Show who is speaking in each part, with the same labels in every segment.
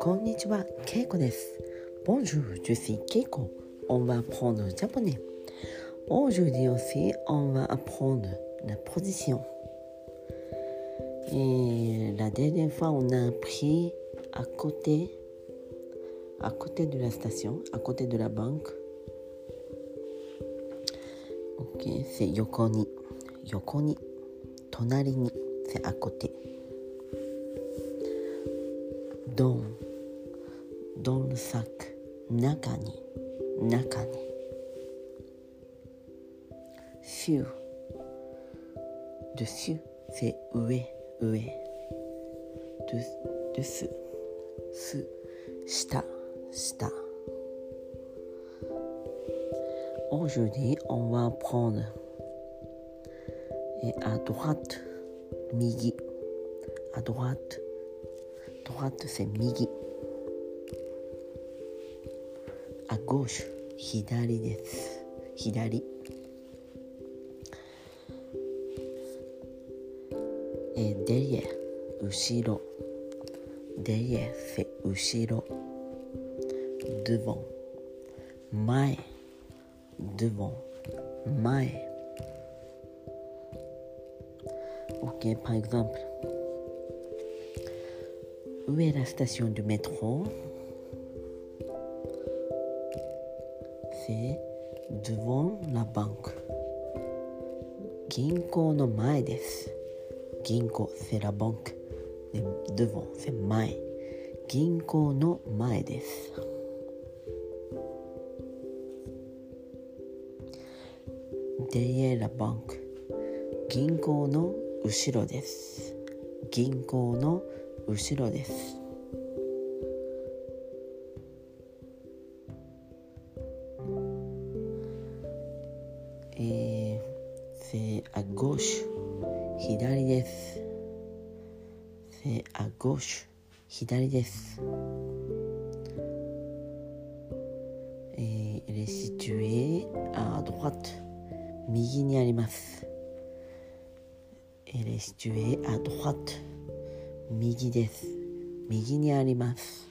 Speaker 1: こんにちは、ケイコです。Bonjour, je suis Keiko. On va apprendre le japonais. Aujourd'hui aussi, on va apprendre la position. Et la dernière fois, on a appris à côté, à côté de la station, à côté de la banque. Ok, c'est yoko ni. Tonari ni. C'est à côté. Dans. Dans le sac. Naka ni. Naka ni. Sur. Dessus. C'est ue. Ue. De, dessus. Su. Shita. Shita. Aujourd'hui, on va prendre et à droite, migi. À droite, droite c'est migi. À gauche, hidari. Hidari. Et derrière, ushiro. Derrière c'est ushiro. Devant. Mae. Devant. Mae. Ok, par exemple, où est la station du métro? C'est devant la banque. Ginko no mae desu. Ginko, c'est la banque. Devant, c'est mae. Ginko no mae desu. Derrière la banque. Ginko no 後ろです。銀行の後ろです。え、せあごし左です。せあごし左です。えー、レシチュエあドワッ右にあります。Elle est située à droite. 右です。右にあります。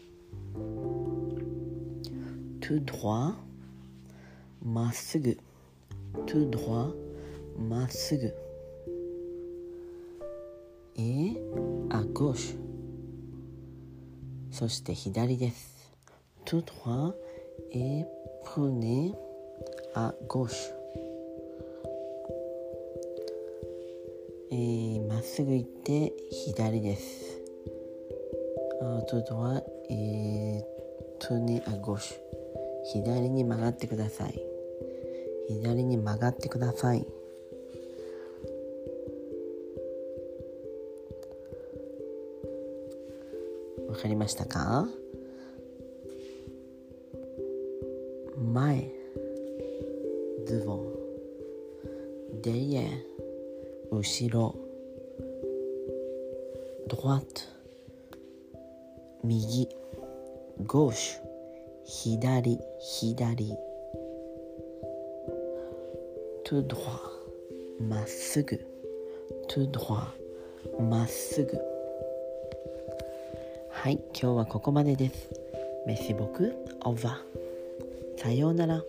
Speaker 1: tout droit. まっすぐ。tout droit. まっすぐ。et à gauche. そして左です。tout droit et prenez à gauche. えー、まっすぐ行って左です。あととは、えー、トネアゴシュ。左に曲がってください。左に曲がってください。わかりましたか？前 devant derrière 後ろ。droite 右。gauche 左。左。tout droit まっすぐ。tout droit まっすぐ。はい今日はここまでです。メシボク。オーバー。さようなら。